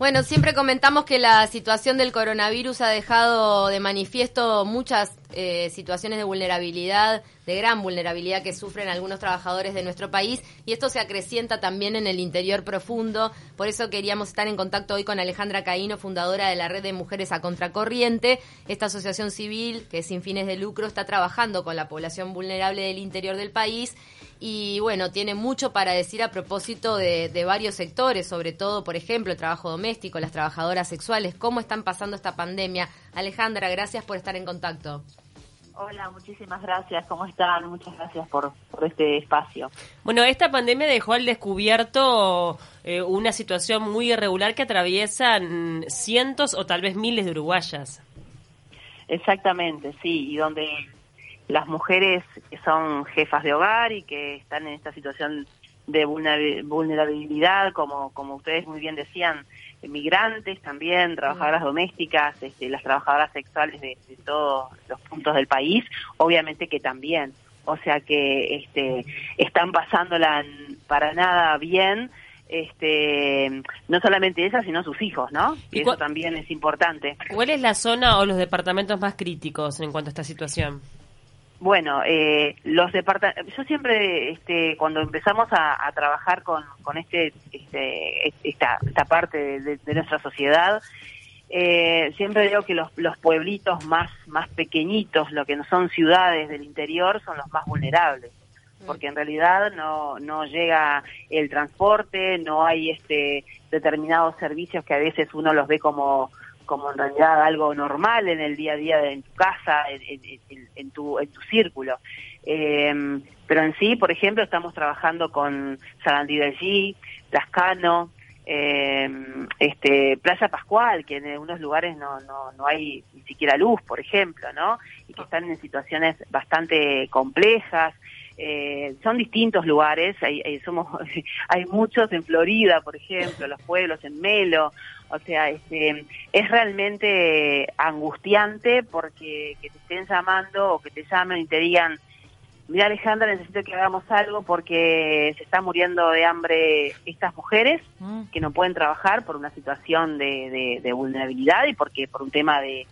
Bueno, siempre comentamos que la situación del coronavirus ha dejado de manifiesto muchas eh, situaciones de vulnerabilidad, de gran vulnerabilidad que sufren algunos trabajadores de nuestro país y esto se acrecienta también en el interior profundo. Por eso queríamos estar en contacto hoy con Alejandra Caíno, fundadora de la Red de Mujeres a Contracorriente. Esta asociación civil, que sin fines de lucro, está trabajando con la población vulnerable del interior del país y bueno, tiene mucho para decir a propósito de, de, varios sectores, sobre todo, por ejemplo, el trabajo doméstico, las trabajadoras sexuales, cómo están pasando esta pandemia. Alejandra, gracias por estar en contacto. Hola, muchísimas gracias. ¿Cómo están? Muchas gracias por, por este espacio. Bueno, esta pandemia dejó al descubierto eh, una situación muy irregular que atraviesan cientos o tal vez miles de uruguayas. Exactamente, sí, y donde las mujeres que son jefas de hogar y que están en esta situación de vulnerabilidad, como, como ustedes muy bien decían, migrantes también, trabajadoras domésticas, este, las trabajadoras sexuales de, todos los puntos del país, obviamente que también. O sea que este, están pasándola para nada bien, este, no solamente esas, sino sus hijos, ¿no? Y eso también es importante. ¿Cuál es la zona o los departamentos más críticos en cuanto a esta situación? Bueno, eh, los departamentos, yo siempre, este, cuando empezamos a, trabajar con, con este, este, esta, esta parte de, nuestra sociedad, eh, siempre digo que los, los pueblitos más, más pequeñitos, lo que no son ciudades del interior, son los más vulnerables porque en realidad no, no llega el transporte, no hay este determinados servicios que a veces uno los ve como como en realidad algo normal en el día a día de, en tu casa, en, tu, en tu círculo. Eh, pero en sí, por ejemplo, estamos trabajando con Sarandí del G, Lascano, eh, este, Plaza Pascual, que en algunos lugares no, no, no hay ni siquiera luz, por ejemplo, ¿no? Y que están en situaciones bastante complejas. Eh, son distintos lugares, hay, hay, somos, hay muchos en Florida, por ejemplo, los pueblos en Melo, o sea, este, es realmente angustiante porque que te estén llamando o que te llamen y te digan, mira Alejandra, necesito que hagamos algo porque se están muriendo de hambre estas mujeres mm. que no pueden trabajar por una situación de, vulnerabilidad y porque por un tema de,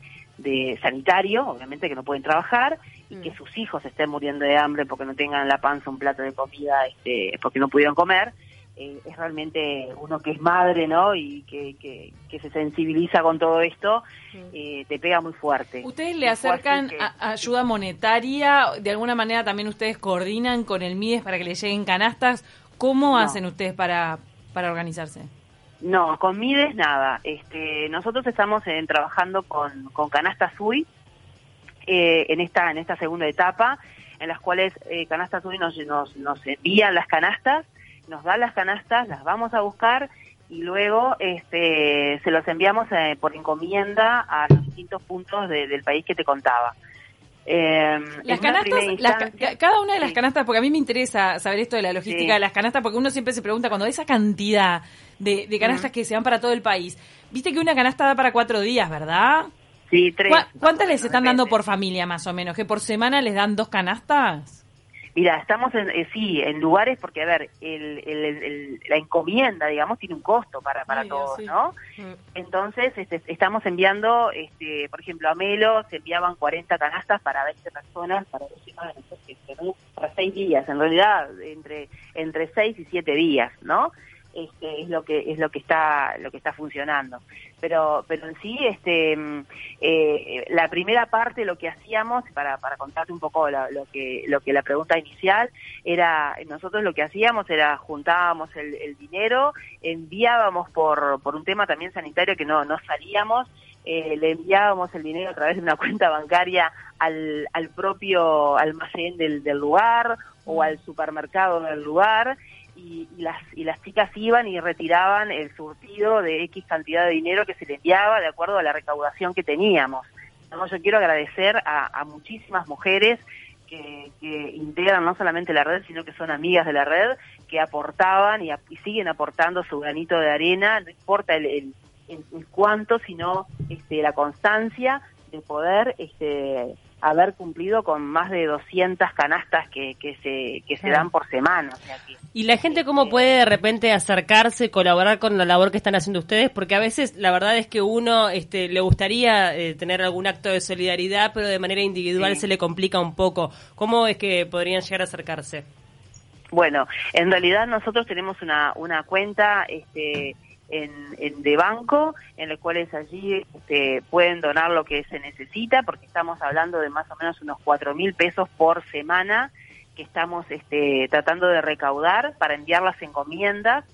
sanitario, obviamente que no pueden trabajar y que mm. sus hijos estén muriendo de hambre porque no tengan en la panza un plato de comida, este, porque no pudieron comer eh, es realmente uno que es madre, ¿no? Y que, que, se sensibiliza con todo esto, eh, te pega muy fuerte. ¿Ustedes le acercan ayuda monetaria? ¿De alguna manera también ustedes coordinan con el MIDES para que le lleguen canastas? ¿Cómo hacen ustedes para, para organizarse? No, con Mides nada. Este, nosotros estamos en, trabajando con, con Canastas UI eh, en esta en esta segunda etapa, en las cuales eh, Canastas UI nos, nos, nos envían las canastas nos da las canastas, las vamos a buscar y luego este, se los enviamos eh, por encomienda a los distintos puntos del país que te contaba. Eh, las canastas, cada una de las canastas, porque a mí me interesa saber esto de la logística de las canastas, porque uno siempre se pregunta cuando hay esa cantidad de, canastas que se van para todo el país, viste que una canasta da para cuatro días, ¿verdad? Sí, tres. ¿Cuántas les están dando por familia más o menos? ¿Que por semana les dan dos canastas? Mira, estamos en, eh, sí, en lugares porque, a ver, el, la encomienda, digamos, tiene un costo para, para todos, ¿no? Mm. Entonces, este, estamos enviando, este, por ejemplo, a Melo se enviaban 40 canastas para 20 personas, para, para 6 días, en realidad, entre, entre 6 y 7 días, ¿no? Este, es lo que es lo que está lo que está funcionando. Pero pero en sí este mm, eh, la primera parte lo que hacíamos para, para contarte un poco lo, que lo que la pregunta inicial era nosotros lo que hacíamos era juntábamos el, dinero enviábamos por por un tema también sanitario que no no salíamos eh, le enviábamos el dinero a través de una cuenta bancaria al, al propio almacén del, del lugar o al supermercado del lugar y, las, y las chicas iban y retiraban el surtido de X cantidad de dinero que se les enviaba de acuerdo a la recaudación que teníamos. yo quiero agradecer a, muchísimas mujeres que, integran no solamente la red, sino que son amigas de la red, que aportaban y, siguen aportando su granito de arena, no importa el, el, cuánto, sino este, la constancia de poder este, haber cumplido con más de 200 canastas que, que se, que se dan por semana. ¿Y la gente cómo este, puede de repente acercarse, colaborar con la labor que están haciendo ustedes? Porque a veces la verdad es que uno este, le gustaría eh, tener algún acto de solidaridad, pero de manera individual se le complica un poco. ¿Cómo es que podrían llegar a acercarse? Bueno, en realidad nosotros tenemos una, una cuenta este, en, de banco, en los cuales allí este, pueden donar lo que se necesita, porque estamos hablando de más o menos unos cuatro mil pesos por semana que estamos este, tratando de recaudar para enviar las encomiendas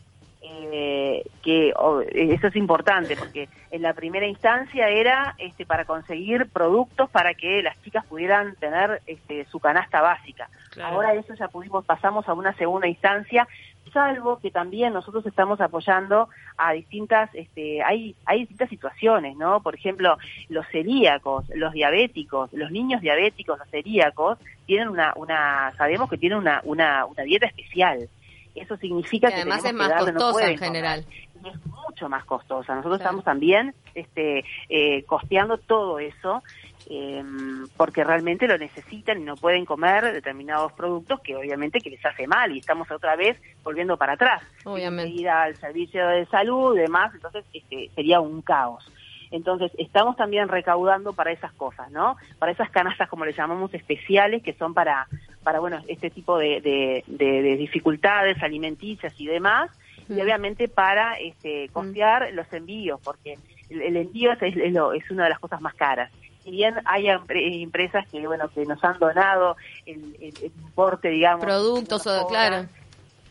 eh, que eso es importante porque en la primera instancia era este, para conseguir productos para que las chicas pudieran tener este, su canasta básica. Ahora eso ya pudimos, pasamos a una segunda instancia, salvo que también nosotros estamos apoyando a distintas, este, hay, hay distintas situaciones, ¿no? Por ejemplo, los celíacos, los diabéticos, los niños diabéticos, los celíacos, tienen una, una sabemos que tienen una, una, una dieta especial eso significa que, además es más costosa en general. Es mucho más costosa. Nosotros estamos también este, eh, costeando todo eso em, porque realmente lo necesitan y no pueden comer determinados productos que obviamente que les hace mal y estamos otra vez volviendo para atrás. Obviamente. Ir al servicio de salud y demás, entonces este, sería un caos. Entonces, estamos también recaudando para esas cosas, ¿no? Para esas canastas, como le llamamos, especiales, que son para, para bueno, este tipo de, de, dificultades alimenticias y demás, y obviamente para este, costear los envíos, porque el, envío es, es, una de las cosas más caras. Si bien hay empresas que bueno que nos han donado el, importe digamos productos o claro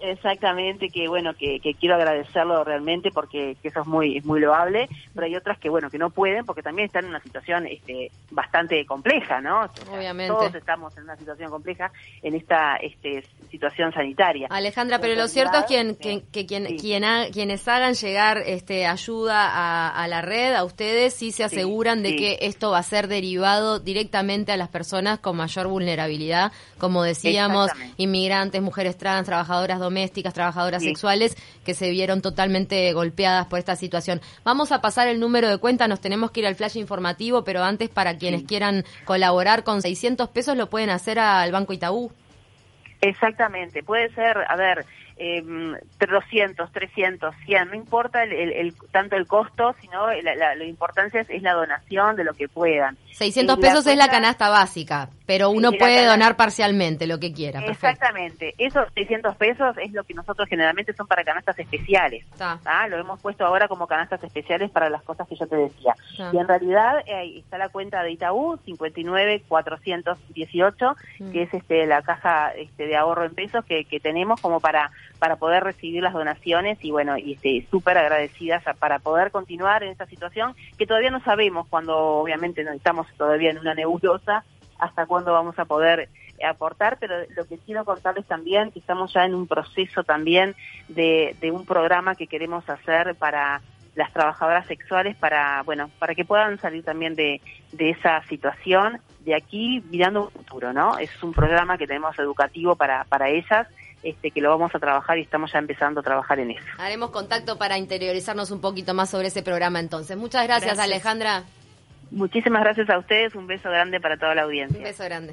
Exactamente, que bueno, que, quiero agradecerlo realmente porque eso es muy es muy loable, pero hay otras que bueno, que no pueden porque también están en una situación este bastante compleja, ¿no? Obviamente. Todos estamos en una situación compleja en esta este, situación sanitaria. Alejandra, pero lo cierto es quien, que, quien, quienes hagan llegar este ayuda a, la red, a ustedes, sí se aseguran de que esto va a ser derivado directamente a las personas con mayor vulnerabilidad, como decíamos, inmigrantes, mujeres trans, trabajadoras domésticas domésticas, trabajadoras sexuales que se vieron totalmente golpeadas por esta situación. Vamos a pasar el número de cuenta, nos tenemos que ir al flash informativo, pero antes para quienes quieran colaborar con 600 pesos lo pueden hacer al Banco Itaú. Exactamente, puede ser, a ver, eh, 200, 300, 100, no importa el, tanto el costo, sino la, la, importancia es, la donación de lo que puedan. 600 pesos es la canasta básica, pero uno puede donar parcialmente lo que quiera. Exactamente, esos 600 pesos es lo que nosotros generalmente son para canastas especiales. Lo hemos puesto ahora como canastas especiales para las cosas que yo te decía. Y en realidad eh, está la cuenta de Itaú, 59418, mm. que es este la caja este, de ahorro en pesos que, que tenemos como para para poder recibir las donaciones y bueno, y este, súper agradecidas para poder continuar en esta situación que todavía no sabemos cuando obviamente no estamos todavía en una nebulosa hasta cuándo vamos a poder aportar, pero lo que quiero contarles también que estamos ya en un proceso también de, de un programa que queremos hacer para las trabajadoras sexuales para, bueno, para que puedan salir también de, de esa situación de aquí mirando un futuro, ¿no? Es un programa que tenemos educativo para, para ellas este, que lo vamos a trabajar y estamos ya empezando a trabajar en eso. Haremos contacto para interiorizarnos un poquito más sobre ese programa entonces. Muchas gracias. Alejandra. Muchísimas gracias a ustedes, un beso grande para toda la audiencia. Un beso grande.